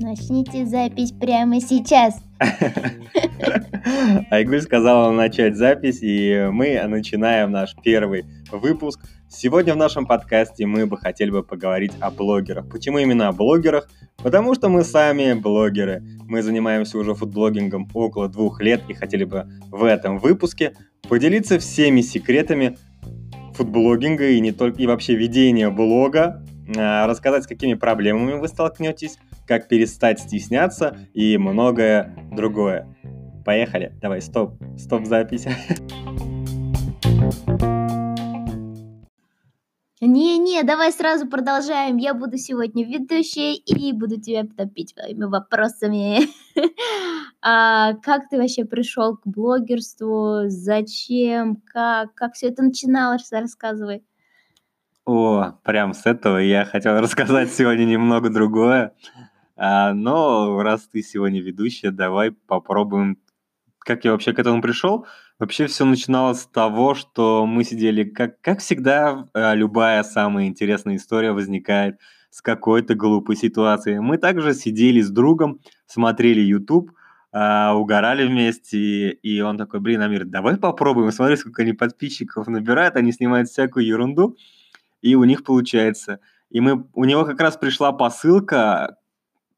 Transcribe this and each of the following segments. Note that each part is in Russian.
Начните запись прямо сейчас. Айгуль сказала начать запись, и мы начинаем наш первый выпуск. Сегодня в нашем подкасте мы бы хотели бы поговорить о блогерах. Почему именно о блогерах? Потому что мы сами блогеры. Мы занимаемся уже фудблогингом около двух лет и хотели бы в этом выпуске поделиться всеми секретами фудблогинга и не только и вообще ведения блога, а, рассказать, с какими проблемами вы столкнетесь, как перестать стесняться и многое другое. Поехали. Давай, стоп. Стоп запись. Не-не, давай сразу продолжаем. Я буду сегодня ведущей и буду тебя топить своими вопросами. а как ты вообще пришел к блогерству? Зачем? Как? Как все это начиналось? Рассказывай. О, прям с этого я хотел рассказать сегодня немного другое. А, но раз ты сегодня ведущая, давай попробуем, как я вообще к этому пришел. Вообще все начиналось с того, что мы сидели, как, как всегда, а, любая самая интересная история возникает с какой-то глупой ситуацией. Мы также сидели с другом, смотрели YouTube, а, угорали вместе, и он такой, блин, Амир, давай попробуем, смотри, сколько они подписчиков набирают, они снимают всякую ерунду, и у них получается. И мы, у него как раз пришла посылка,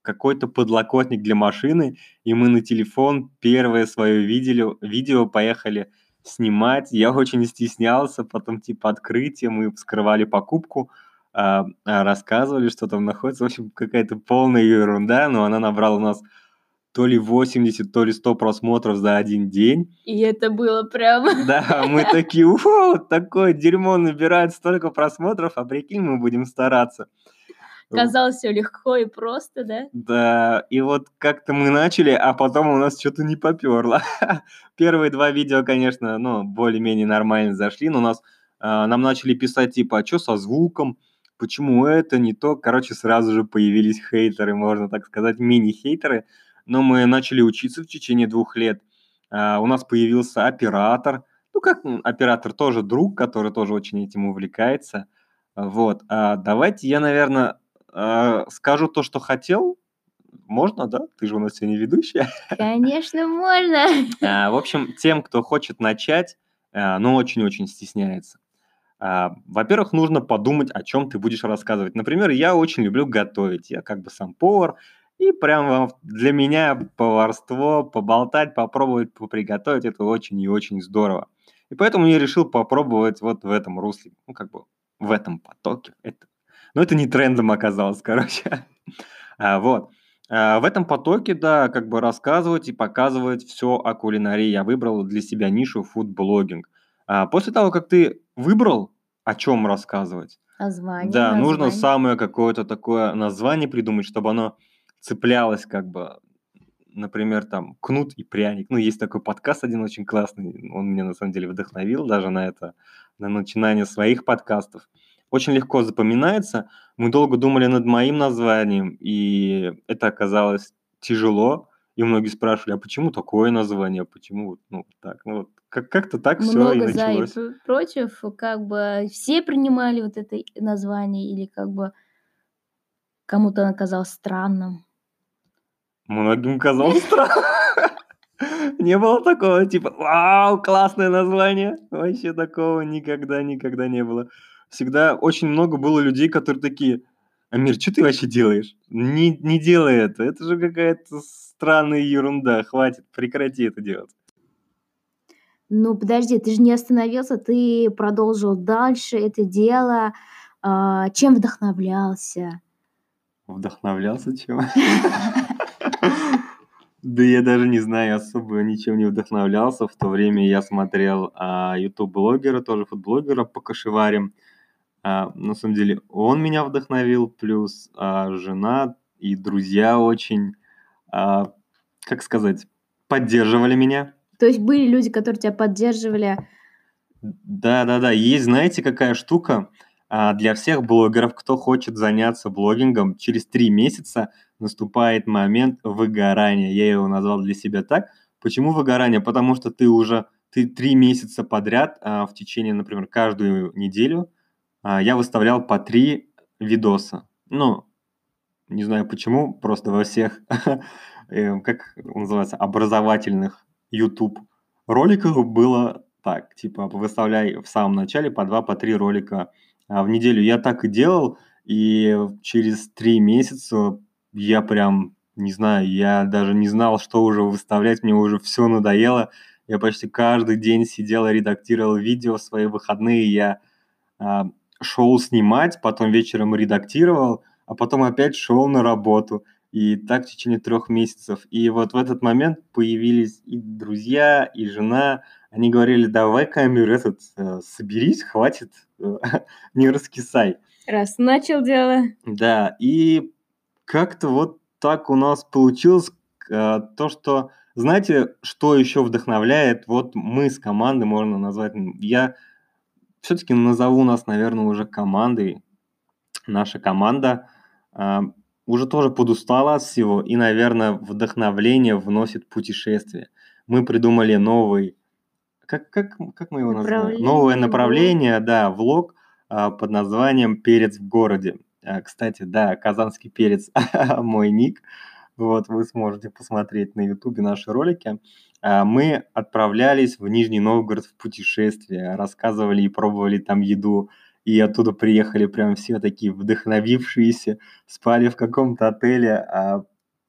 какой-то подлокотник для машины, и мы на телефон первое свое видели, видео поехали снимать. Я очень стеснялся, потом типа открытие, мы вскрывали покупку, а, а, рассказывали, что там находится. В общем, какая-то полная ерунда, но она набрала у нас то ли 80, то ли 100 просмотров за один день. И это было прям... Да, мы такие, уфу, такое дерьмо набирает столько просмотров, а прикинь, мы будем стараться. Казалось все легко и просто, да? Да, и вот как-то мы начали, а потом у нас что-то не поперло. Первые два видео, конечно, ну, более-менее нормально зашли, но у нас, э, нам начали писать, типа, а что со звуком, почему это не то. Короче, сразу же появились хейтеры, можно так сказать, мини-хейтеры. Но мы начали учиться в течение двух лет. Э, у нас появился оператор, ну, как оператор тоже друг, который тоже очень этим увлекается. Вот, а давайте я, наверное, скажу то, что хотел. Можно, да? Ты же у нас сегодня ведущая. Конечно, можно. А, в общем, тем, кто хочет начать, а, но очень-очень стесняется. Во-первых, нужно подумать, о чем ты будешь рассказывать. Например, я очень люблю готовить. Я как бы сам повар. И прям для меня поварство, поболтать, попробовать, приготовить, это очень и очень здорово. И поэтому я решил попробовать вот в этом русле, ну, как бы в этом потоке. Это но это не трендом оказалось, короче. А, вот. А, в этом потоке, да, как бы рассказывать и показывать все о кулинарии. Я выбрал для себя нишу фудблогинг. А, после того, как ты выбрал, о чем рассказывать, Название. да, название. нужно самое какое-то такое название придумать, чтобы оно цеплялось как бы например, там «Кнут и пряник». Ну, есть такой подкаст один очень классный, он меня на самом деле вдохновил даже на это, на начинание своих подкастов очень легко запоминается. Мы долго думали над моим названием, и это оказалось тяжело. И многие спрашивали, а почему такое название, почему вот ну, так, ну вот как- как-то так все и Много за и началось. против, как бы все принимали вот это название или как бы кому-то оно казалось странным. Многим казалось странно. Не было такого, типа, вау, классное название. Вообще такого никогда, никогда не было всегда очень много было людей, которые такие, Амир, что ты вообще делаешь? Не, не делай это, это же какая-то странная ерунда, хватит, прекрати это делать. Ну, подожди, ты же не остановился, ты продолжил дальше это дело. А, чем вдохновлялся? Вдохновлялся чем? Да я даже не знаю, особо ничем не вдохновлялся. В то время я смотрел а, YouTube-блогера, тоже фудблогера по кашеварям. А, на самом деле он меня вдохновил, плюс а, жена и друзья очень, а, как сказать, поддерживали меня. То есть были люди, которые тебя поддерживали? Да-да-да, есть, знаете, какая штука? А, для всех блогеров, кто хочет заняться блогингом, через три месяца наступает момент выгорания. Я его назвал для себя так. Почему выгорание? Потому что ты уже ты три месяца подряд а, в течение, например, каждую неделю я выставлял по три видоса. Ну, не знаю почему, просто во всех, э, как называется, образовательных YouTube роликах было так, типа, выставляй в самом начале по два, по три ролика а, в неделю. Я так и делал, и через три месяца я прям, не знаю, я даже не знал, что уже выставлять, мне уже все надоело. Я почти каждый день сидел и редактировал видео в свои выходные. Я а, шел снимать, потом вечером редактировал, а потом опять шел на работу. И так в течение трех месяцев. И вот в этот момент появились и друзья, и жена. Они говорили, давай камеру этот, э, соберись, хватит, э, не раскисай. Раз начал дело. Да, и как-то вот так у нас получилось э, то, что, знаете, что еще вдохновляет? Вот мы с командой, можно назвать, я все-таки назову нас, наверное, уже командой. Наша команда э, уже тоже подустала от всего и, наверное, вдохновление вносит путешествие. Мы придумали новый, как, как, как мы его назвали? Новое направление, да, влог а, под названием «Перец в городе». А, кстати, да, казанский перец мой ник. Вот, вы сможете посмотреть на ютубе наши ролики. А, мы отправлялись в Нижний Новгород в путешествие, рассказывали и пробовали там еду, и оттуда приехали прям все такие вдохновившиеся, спали в каком-то отеле, а,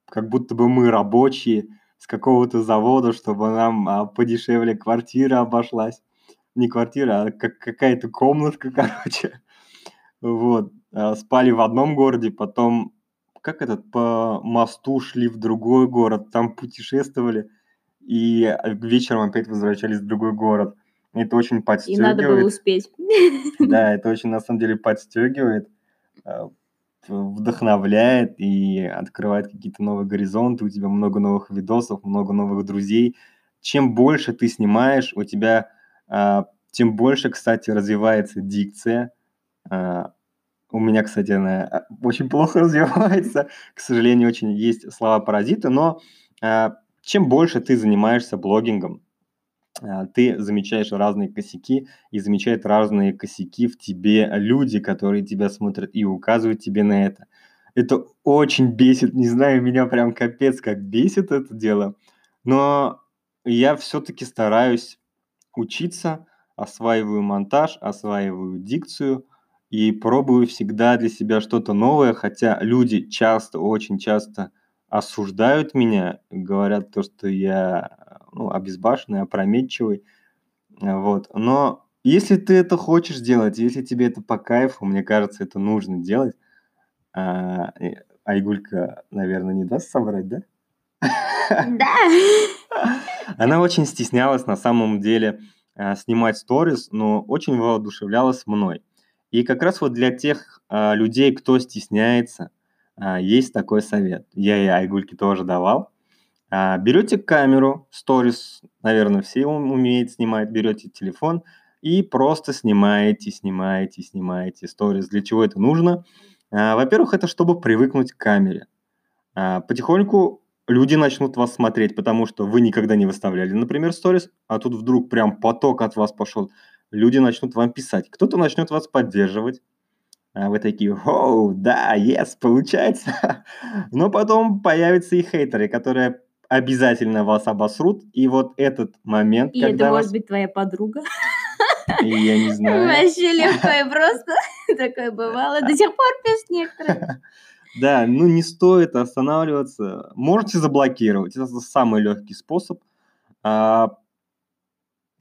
как будто бы мы рабочие с какого-то завода, чтобы нам а, подешевле квартира обошлась. Не квартира, а как какая-то комнатка, короче. Вот. А, спали в одном городе, потом как этот, по мосту шли в другой город, там путешествовали, и а, вечером опять возвращались в другой город – это очень подстегивает. И надо было успеть. Да, это очень на самом деле подстегивает, э, вдохновляет и открывает какие-то новые горизонты, у тебя много новых видосов, много новых друзей. Чем больше ты снимаешь, у тебя э, тем больше, кстати, развивается дикция. Э, у меня, кстати, она очень плохо развивается. К сожалению, очень есть слова-паразиты, но чем больше ты занимаешься блогингом, а, ты замечаешь разные косяки и замечают разные косяки в тебе люди, которые тебя смотрят и указывают тебе на это. Это очень бесит, не знаю, меня прям капец как бесит это дело, но я все-таки стараюсь учиться, осваиваю монтаж, осваиваю дикцию и пробую всегда для себя что-то новое, хотя люди часто, очень часто осуждают меня, говорят то, что я ну, обезбашенный, опрометчивый. А, вот. Но если ты это хочешь делать, если тебе это по кайфу, мне кажется, это нужно делать. А, Айгулька, наверное, не даст соврать, да? Да. Она очень стеснялась на самом деле а, снимать сторис, но очень воодушевлялась мной. И как раз вот для тех а, людей, кто стесняется, есть такой совет. Я и Айгульке тоже давал. А, берете камеру, сторис, наверное, все умеют снимать, берете телефон и просто снимаете, снимаете, снимаете сторис. Для чего это нужно? А, во-первых, это чтобы привыкнуть к камере. А, потихоньку люди начнут вас смотреть, потому что вы никогда не выставляли, например, сторис, а тут вдруг прям поток от вас пошел. Люди начнут вам писать. Кто-то начнет вас поддерживать. А вы такие, оу, да, yes, получается. Но потом появятся и хейтеры, которые обязательно вас обосрут. И вот этот момент, И это вас... может быть твоя подруга. И я не знаю. Вообще легкое просто. Такое бывало. До сих пор пишут некоторые. Да, ну не стоит останавливаться. Можете заблокировать. Это самый легкий способ. А,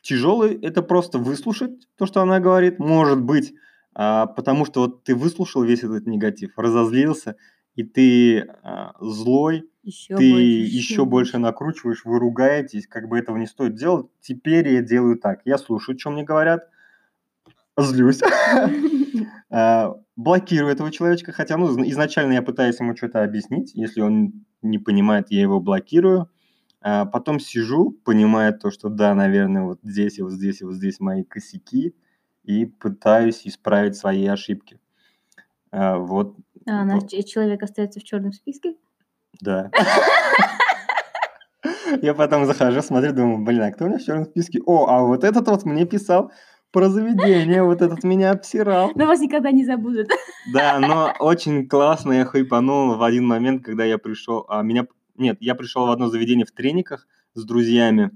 тяжелый – это просто выслушать то, что она говорит. Может быть, а, потому что вот ты выслушал весь этот негатив, разозлился, и ты а, злой, еще ты больше, еще, еще больше накручиваешь, вы ругаетесь, как бы этого не стоит делать. Теперь я делаю так. Я слушаю, что мне говорят, злюсь, а, блокирую этого человечка, хотя ну, изначально я пытаюсь ему что-то объяснить, если он не понимает, я его блокирую, а потом сижу, понимая то, что да, наверное, вот здесь и вот здесь и вот здесь мои косяки, и пытаюсь исправить свои ошибки. А, вот а наш человек остается в черном списке? Да. Я потом захожу, смотрю, думаю, блин, а кто у меня в черном списке? О, а вот этот вот мне писал про заведение, вот этот меня обсирал. Но вас никогда не забудут. Да, но очень классно я хайпанул в один момент, когда я пришел, а меня, нет, я пришел в одно заведение в трениках с друзьями,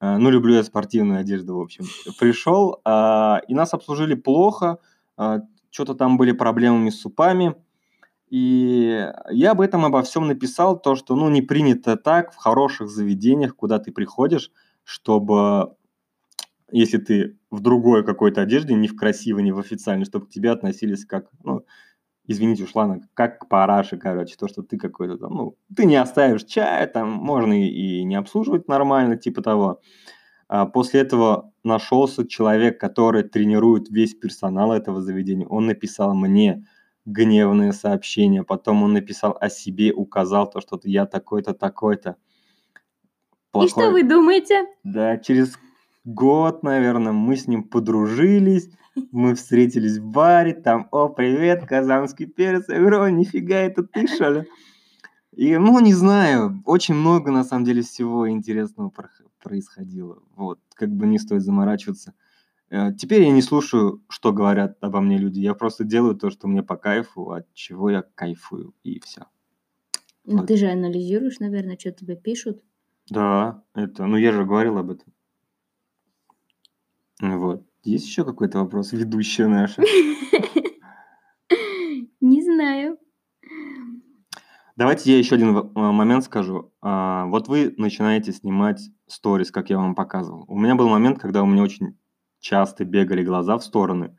ну, люблю я спортивную одежду, в общем. Пришел, а, и нас обслужили плохо, а, что-то там были проблемами с супами, и я об этом обо всем написал, то, что, ну, не принято так в хороших заведениях, куда ты приходишь, чтобы, если ты в другой какой-то одежде, не в красивой, не в официальной, чтобы к тебе относились как, ну, извините уж, ладно, как к параше, короче, то, что ты какой-то там, ну, ты не оставишь чая, там можно и, и не обслуживать нормально, типа того. А после этого нашелся человек, который тренирует весь персонал этого заведения. Он написал мне гневное сообщение, потом он написал о себе, указал то, что я такой-то, такой-то. Плохой. И что вы думаете? Да, через год, наверное, мы с ним подружились, мы встретились в баре, там, о, привет, казанский перец. Я говорю, о, нифига, это ты, что ли? И, ну, не знаю, очень много, на самом деле, всего интересного происходило. Вот, как бы не стоит заморачиваться. Э, теперь я не слушаю, что говорят обо мне люди. Я просто делаю то, что мне по кайфу, от чего я кайфую, и все. Ну, вот. ты же анализируешь, наверное, что тебе пишут. Да, это, ну я же говорил об этом. Вот. Есть еще какой-то вопрос, ведущая наша? Не знаю. Давайте я еще один а, момент скажу. А, вот вы начинаете снимать сторис, как я вам показывал. У меня был момент, когда у меня очень часто бегали глаза в стороны.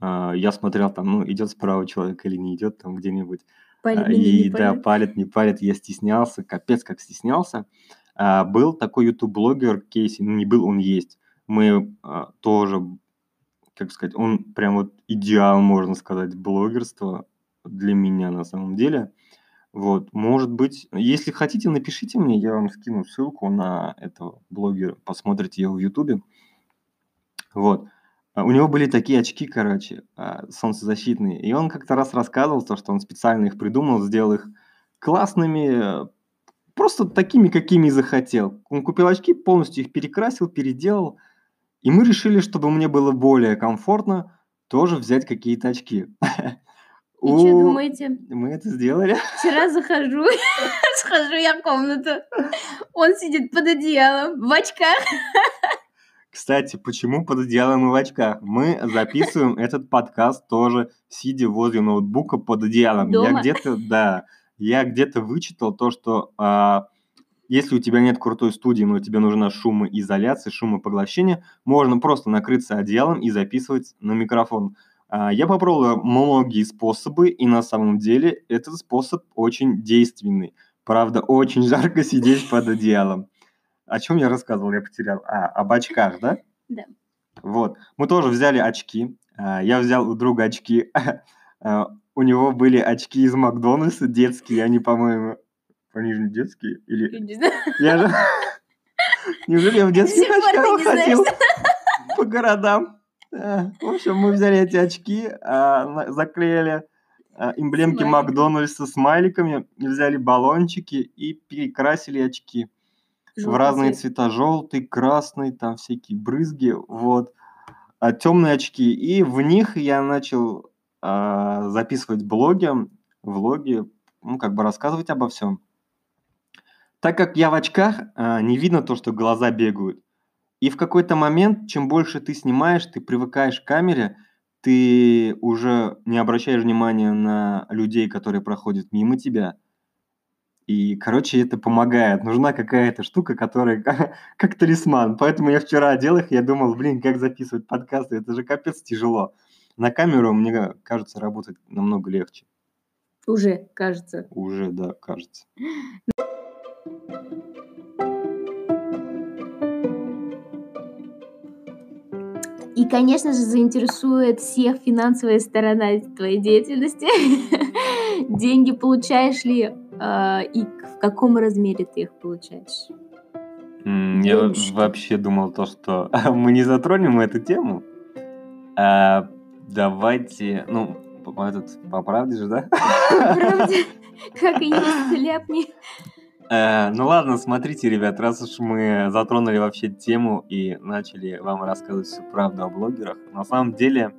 А, я смотрел там, ну, идет справа человек или не идет там где-нибудь. Палит, и не да, палит, не палит. Я стеснялся, капец как стеснялся. Был такой YouTube-блогер Кейси, ну, не был, он есть мы а, тоже, как сказать, он прям вот идеал, можно сказать, блогерства для меня на самом деле. Вот, может быть, если хотите, напишите мне, я вам скину ссылку на этого блогера, посмотрите его в Ютубе. Вот. А у него были такие очки, короче, а, солнцезащитные. И он как-то раз рассказывал, то, что он специально их придумал, сделал их классными, просто такими, какими захотел. Он купил очки, полностью их перекрасил, переделал, и мы решили, чтобы мне было более комфортно, тоже взять какие-то очки. И что думаете? Мы это сделали. Вчера захожу, схожу я в комнату, он сидит под одеялом в очках. Кстати, почему под одеялом и в очках? Мы записываем этот подкаст тоже, сидя возле ноутбука под одеялом. Дома? Я где-то, да, я где-то вычитал то, что а, если у тебя нет крутой студии, но тебе нужна шумоизоляция, шумопоглощение, можно просто накрыться одеялом и записывать на микрофон. А, я попробовал многие способы, и на самом деле этот способ очень действенный. Правда, очень жарко сидеть под одеялом. О чем я рассказывал, я потерял. А, об очках, да? Да. Вот. Мы тоже взяли очки. А, я взял у друга очки. А, у него были очки из Макдональдса детские, они, по-моему, они же не детские? Или... Я не знаю. Я же... Неужели я в детских очках ходил по городам? В общем, мы взяли эти очки, а, заклеили а, эмблемки Макдональдса смайликами, взяли баллончики и перекрасили очки в разные цвета. Желтый, красный, там всякие брызги, вот. А темные очки. И в них я начал записывать блоги, влоги, ну, как бы рассказывать обо всем. Так как я в очках, а, не видно то, что глаза бегают. И в какой-то момент, чем больше ты снимаешь, ты привыкаешь к камере, ты уже не обращаешь внимания на людей, которые проходят мимо тебя. И, короче, это помогает. Нужна какая-то штука, которая как талисман. Поэтому я вчера одел их, я думал, блин, как записывать подкасты, это же капец тяжело. На камеру, мне кажется, работать намного легче. Уже, кажется. Уже, да, кажется. И, конечно же, заинтересует всех финансовая сторона твоей деятельности. Деньги получаешь ли э, и в каком размере ты их получаешь? Я вообще думал то, что мы не затронем эту тему. А, давайте, ну, этот, по правде же, да? По правде, как и есть, ляпни. Э, ну ладно, смотрите, ребят, раз уж мы затронули вообще тему и начали вам рассказывать всю правду о блогерах, на самом деле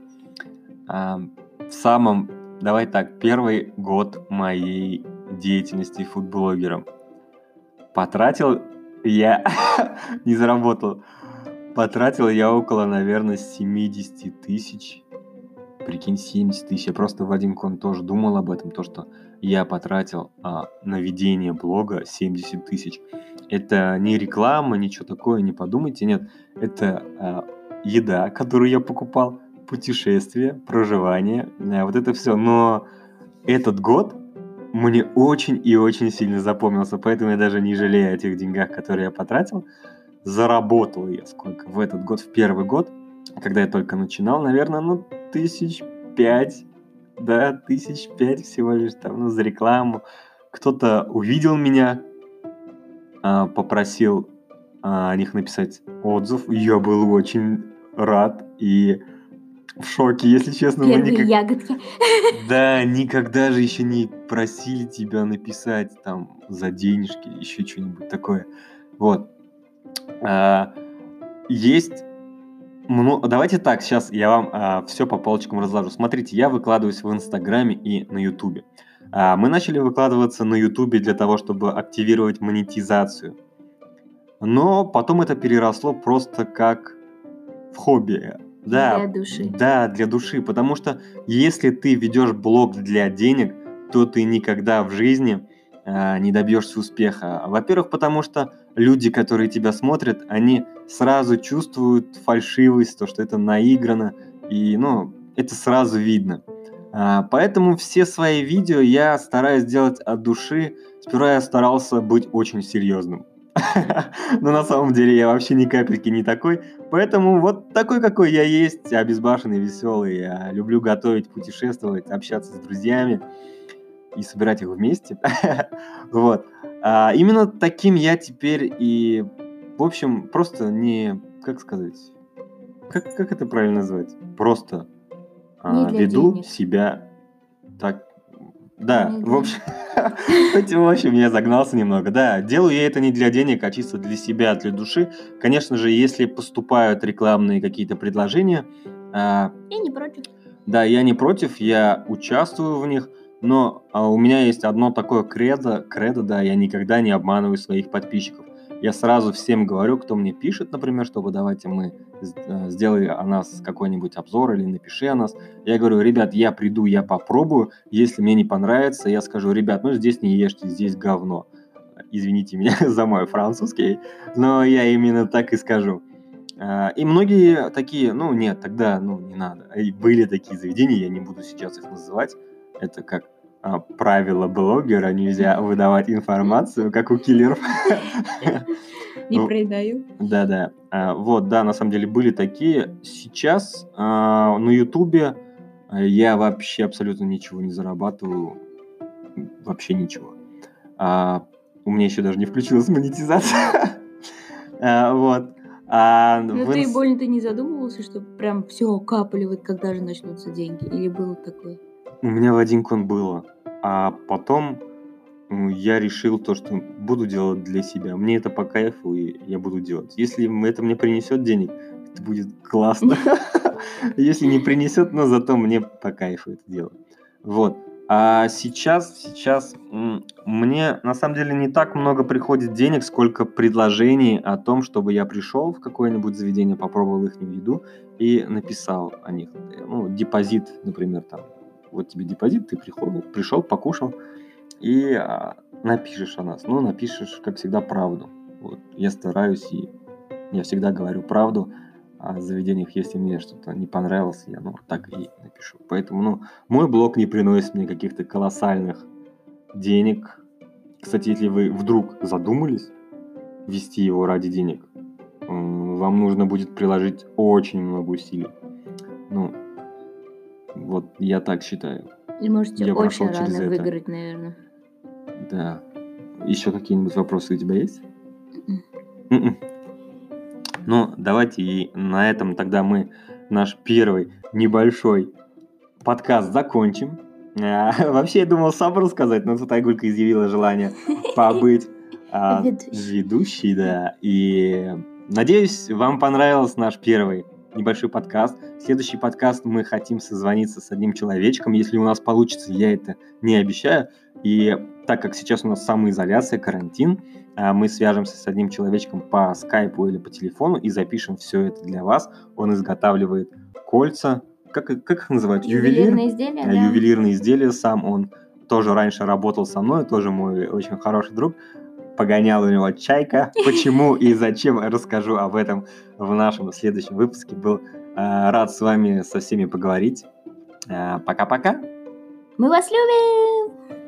в самом, давай так, первый год моей деятельности фудблогером потратил я, не заработал, потратил я около, наверное, 70 тысяч прикинь, 70 тысяч. Я просто в один кон тоже думал об этом, то, что я потратил а, на ведение блога 70 тысяч. Это не реклама, ничего такое, не подумайте, нет. Это а, еда, которую я покупал, путешествие, проживание, а, вот это все. Но этот год мне очень и очень сильно запомнился, поэтому я даже не жалею о тех деньгах, которые я потратил. Заработал я сколько в этот год, в первый год, когда я только начинал, наверное, ну, тысяч пять, да, тысяч пять всего лишь там, ну, за рекламу. Кто-то увидел меня, а, попросил а, о них написать отзыв. Я был очень рад и в шоке, если честно. Первые никак... ягодки. Да, никогда же еще не просили тебя написать там за денежки, еще что-нибудь такое. Вот. А, есть ну, давайте так, сейчас я вам а, все по полочкам разложу. Смотрите, я выкладываюсь в Инстаграме и на Ютубе. А, мы начали выкладываться на Ютубе для того, чтобы активировать монетизацию. Но потом это переросло просто как в хобби. Да, для души. Да, для души. Потому что если ты ведешь блог для денег, то ты никогда в жизни не добьешься успеха. Во-первых, потому что люди, которые тебя смотрят, они сразу чувствуют фальшивость, то, что это наиграно, и, ну, это сразу видно. А, поэтому все свои видео я стараюсь делать от души. Сперва я старался быть очень серьезным. Но на самом деле я вообще ни капельки не такой. Поэтому вот такой, какой я есть, обезбашенный, веселый. Я люблю готовить, путешествовать, общаться с друзьями и собирать их вместе. вот. А, именно таким я теперь и, в общем, просто не, как сказать, как, как это правильно назвать? Просто а, веду денег. себя так. Да, не в общем, кстати, в общем, я загнался немного. Да, делаю я это не для денег, а чисто для себя, для души. Конечно же, если поступают рекламные какие-то предложения... А, я не против. Да, я не против, я участвую в них, но а, у меня есть одно такое кредо, кредо, да, я никогда не обманываю своих подписчиков. Я сразу всем говорю, кто мне пишет, например, чтобы давайте мы э, сделай о нас какой-нибудь обзор или напиши о нас. Я говорю, ребят, я приду, я попробую. Если мне не понравится, я скажу, ребят, ну здесь не ешьте, здесь говно. Извините меня за мой французский, но я именно так и скажу. А, и многие такие, ну нет, тогда ну не надо. И были такие заведения, я не буду сейчас их называть, это как а, правило блогера, нельзя выдавать информацию, как у киллеров. Не ну, предаю. Да-да. А, вот, да, на самом деле были такие. Сейчас а, на Ютубе я вообще абсолютно ничего не зарабатываю. Вообще ничего. У меня еще даже не включилась монетизация. Вот. А ну ты больно ты не задумывался, что прям все капали, вот когда же начнутся деньги? Или было такое? У меня в один кон было. А потом я решил то, что буду делать для себя. Мне это по кайфу, и я буду делать. Если это мне принесет денег, это будет классно. Если не принесет, но зато мне по кайфу это делать. Вот. А сейчас, сейчас мне на самом деле не так много приходит денег, сколько предложений о том, чтобы я пришел в какое-нибудь заведение, попробовал их еду и написал о них. Ну, депозит, например, там вот тебе депозит, ты пришел, пришел покушал и а, напишешь о нас. Ну, напишешь, как всегда, правду. Вот. Я стараюсь и я всегда говорю правду о заведениях, если мне что-то не понравилось, я ну, так и напишу. Поэтому, ну, мой блог не приносит мне каких-то колоссальных денег. Кстати, если вы вдруг задумались вести его ради денег, вам нужно будет приложить очень много усилий. Ну, вот я так считаю. И можете я очень рано это. выиграть, наверное. Да. Еще какие-нибудь вопросы у тебя есть? Mm-mm. Ну, давайте и на этом тогда мы наш первый небольшой подкаст закончим. А, вообще, я думал сам рассказать, но тут Айгулька изъявила желание побыть а, ведущий, да. И надеюсь, вам понравился наш первый небольшой подкаст. Следующий подкаст мы хотим созвониться с одним человечком. Если у нас получится, я это не обещаю. И так как сейчас у нас самоизоляция, карантин, а, мы свяжемся с одним человечком по скайпу или по телефону и запишем все это для вас. Он изготавливает кольца, как, как их называют? Ювелир? Ювелирные изделия, А, да. ювелирные изделия. Сам он тоже раньше работал со мной, тоже мой очень хороший друг. Погонял у него чайка. Почему и зачем, расскажу об этом в нашем следующем выпуске. Был а, рад с вами со всеми поговорить. А, Пока-пока. Мы вас любим!